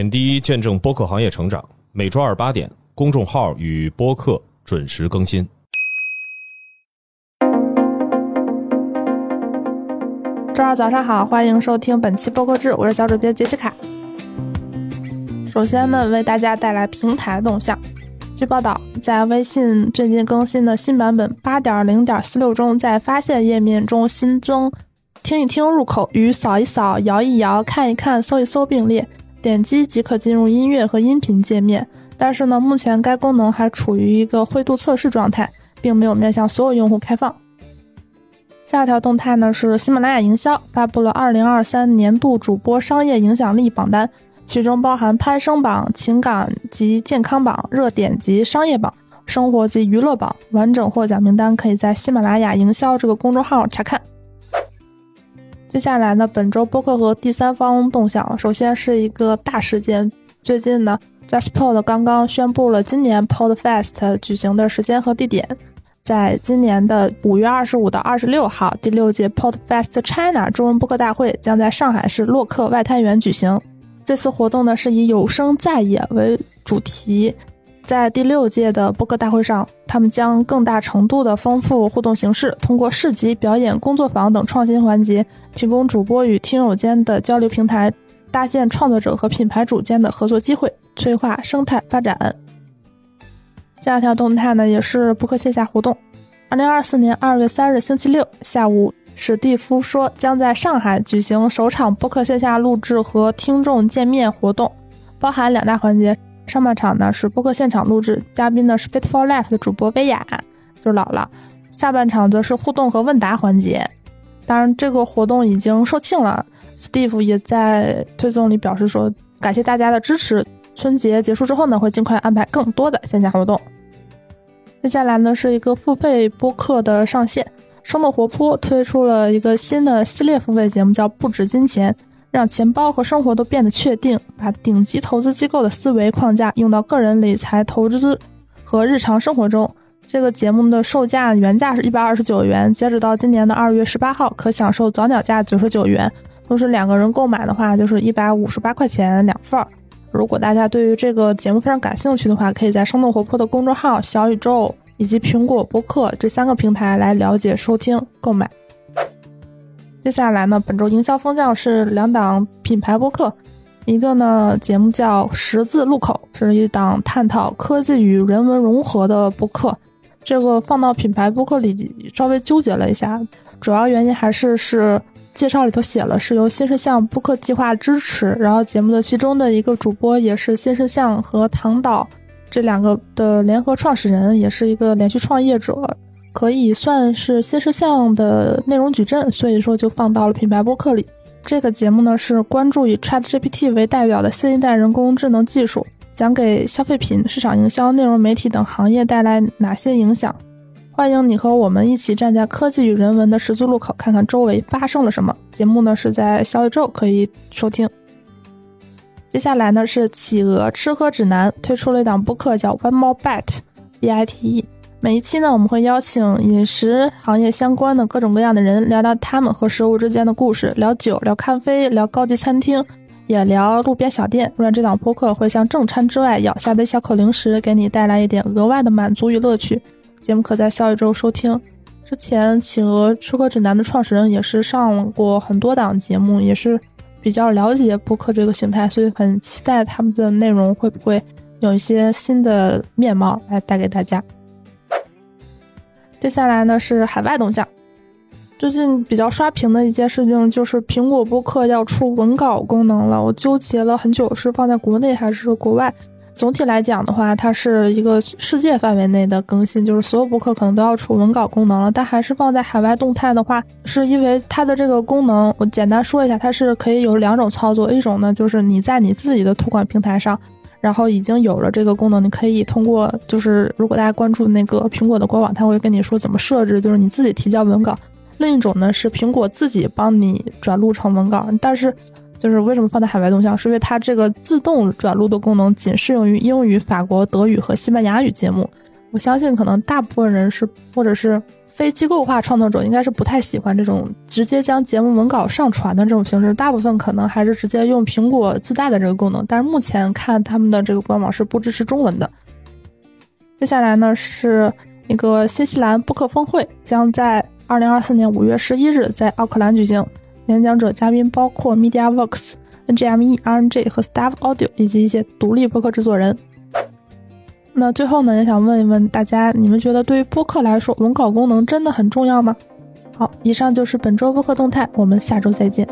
点滴见证播客行业成长，每周二八点，公众号与播客准时更新。周二早上好，欢迎收听本期播客志，我是小主编杰西卡。首先呢，为大家带来平台动向。据报道，在微信最近更新的新版本八点零点四六中，在发现页面中新增“听一听”入口与“扫一扫”“摇一摇”“看一看”“搜一搜”并列。点击即可进入音乐和音频界面，但是呢，目前该功能还处于一个灰度测试状态，并没有面向所有用户开放。下一条动态呢是喜马拉雅营销发布了二零二三年度主播商业影响力榜单，其中包含攀升榜、情感及健康榜、热点及商业榜、生活及娱乐榜。完整获奖名单可以在喜马拉雅营销这个公众号查看。接下来呢，本周播客和第三方动向，首先是一个大事件。最近呢，JustPod 刚刚宣布了今年 Podfest 举行的时间和地点，在今年的五月二十五到二十六号，第六届 Podfest China 中文播客大会将在上海市洛克外滩园举行。这次活动呢是以有声在野为主题。在第六届的播客大会上，他们将更大程度的丰富互动形式，通过市集、表演、工作坊等创新环节，提供主播与听友间的交流平台，搭建创作者和品牌主间的合作机会，催化生态发展。下一条动态呢，也是播客线下活动。二零二四年二月三日星期六下午，史蒂夫说将在上海举行首场播客线下录制和听众见面活动，包含两大环节。上半场呢是播客现场录制，嘉宾呢是 Fit for Life 的主播薇娅，就是姥姥。下半场则是互动和问答环节。当然，这个活动已经售罄了。Steve 也在推送里表示说，感谢大家的支持。春节结束之后呢，会尽快安排更多的线下活动。接下来呢是一个付费播客的上线，生动活泼推出了一个新的系列付费节目，叫不止金钱。让钱包和生活都变得确定，把顶级投资机构的思维框架用到个人理财投资和日常生活中。这个节目的售价原价是一百二十九元，截止到今年的二月十八号，可享受早鸟价九十九元。同时，两个人购买的话就是一百五十八块钱两份儿。如果大家对于这个节目非常感兴趣的话，可以在生动活泼的公众号、小宇宙以及苹果播客这三个平台来了解、收听、购买。接下来呢，本周营销风向是两档品牌播客，一个呢节目叫《十字路口》，是一档探讨科技与人文融合的播客。这个放到品牌播客里稍微纠结了一下，主要原因还是是介绍里头写了是由新世相播客计划支持，然后节目的其中的一个主播也是新世相和唐导这两个的联合创始人，也是一个连续创业者。可以算是新事项的内容矩阵，所以说就放到了品牌播客里。这个节目呢是关注以 ChatGPT 为代表的新一代人工智能技术，讲给消费品、市场营销、内容媒体等行业带来哪些影响。欢迎你和我们一起站在科技与人文的十字路口，看看周围发生了什么。节目呢是在小宇宙可以收听。接下来呢是企鹅吃喝指南推出了一档播客，叫 One More Bite，B I T E。每一期呢，我们会邀请饮食行业相关的各种各样的人，聊聊他们和食物之间的故事，聊酒，聊咖啡，聊高级餐厅，也聊路边小店。让这档播客会像正餐之外咬下的小口零食，给你带来一点额外的满足与乐趣。节目可在小宇宙收听。之前企鹅吃喝指南的创始人也是上过很多档节目，也是比较了解播客这个形态，所以很期待他们的内容会不会有一些新的面貌来带给大家。接下来呢是海外动向，最近比较刷屏的一件事情就是苹果播客要出文稿功能了。我纠结了很久，是放在国内还是国外。总体来讲的话，它是一个世界范围内的更新，就是所有播客可能都要出文稿功能了。但还是放在海外动态的话，是因为它的这个功能，我简单说一下，它是可以有两种操作，一种呢就是你在你自己的托管平台上。然后已经有了这个功能，你可以通过，就是如果大家关注那个苹果的官网，他会跟你说怎么设置，就是你自己提交文稿。另一种呢是苹果自己帮你转录成文稿，但是就是为什么放在海外动向，是因为它这个自动转录的功能仅适用于英语、法国、德语和西班牙语节目。我相信可能大部分人是或者是非机构化创作者应该是不太喜欢这种直接将节目文稿上传的这种形式，大部分可能还是直接用苹果自带的这个功能。但是目前看他们的这个官网是不支持中文的。接下来呢是一个新西兰播客峰会，将在二零二四年五月十一日在奥克兰举行。演讲者嘉宾包括 MediaWorks、NGME、RNG 和 Staff Audio 以及一些独立播客制作人。那最后呢，也想问一问大家，你们觉得对于播客来说，文稿功能真的很重要吗？好，以上就是本周播客动态，我们下周再见。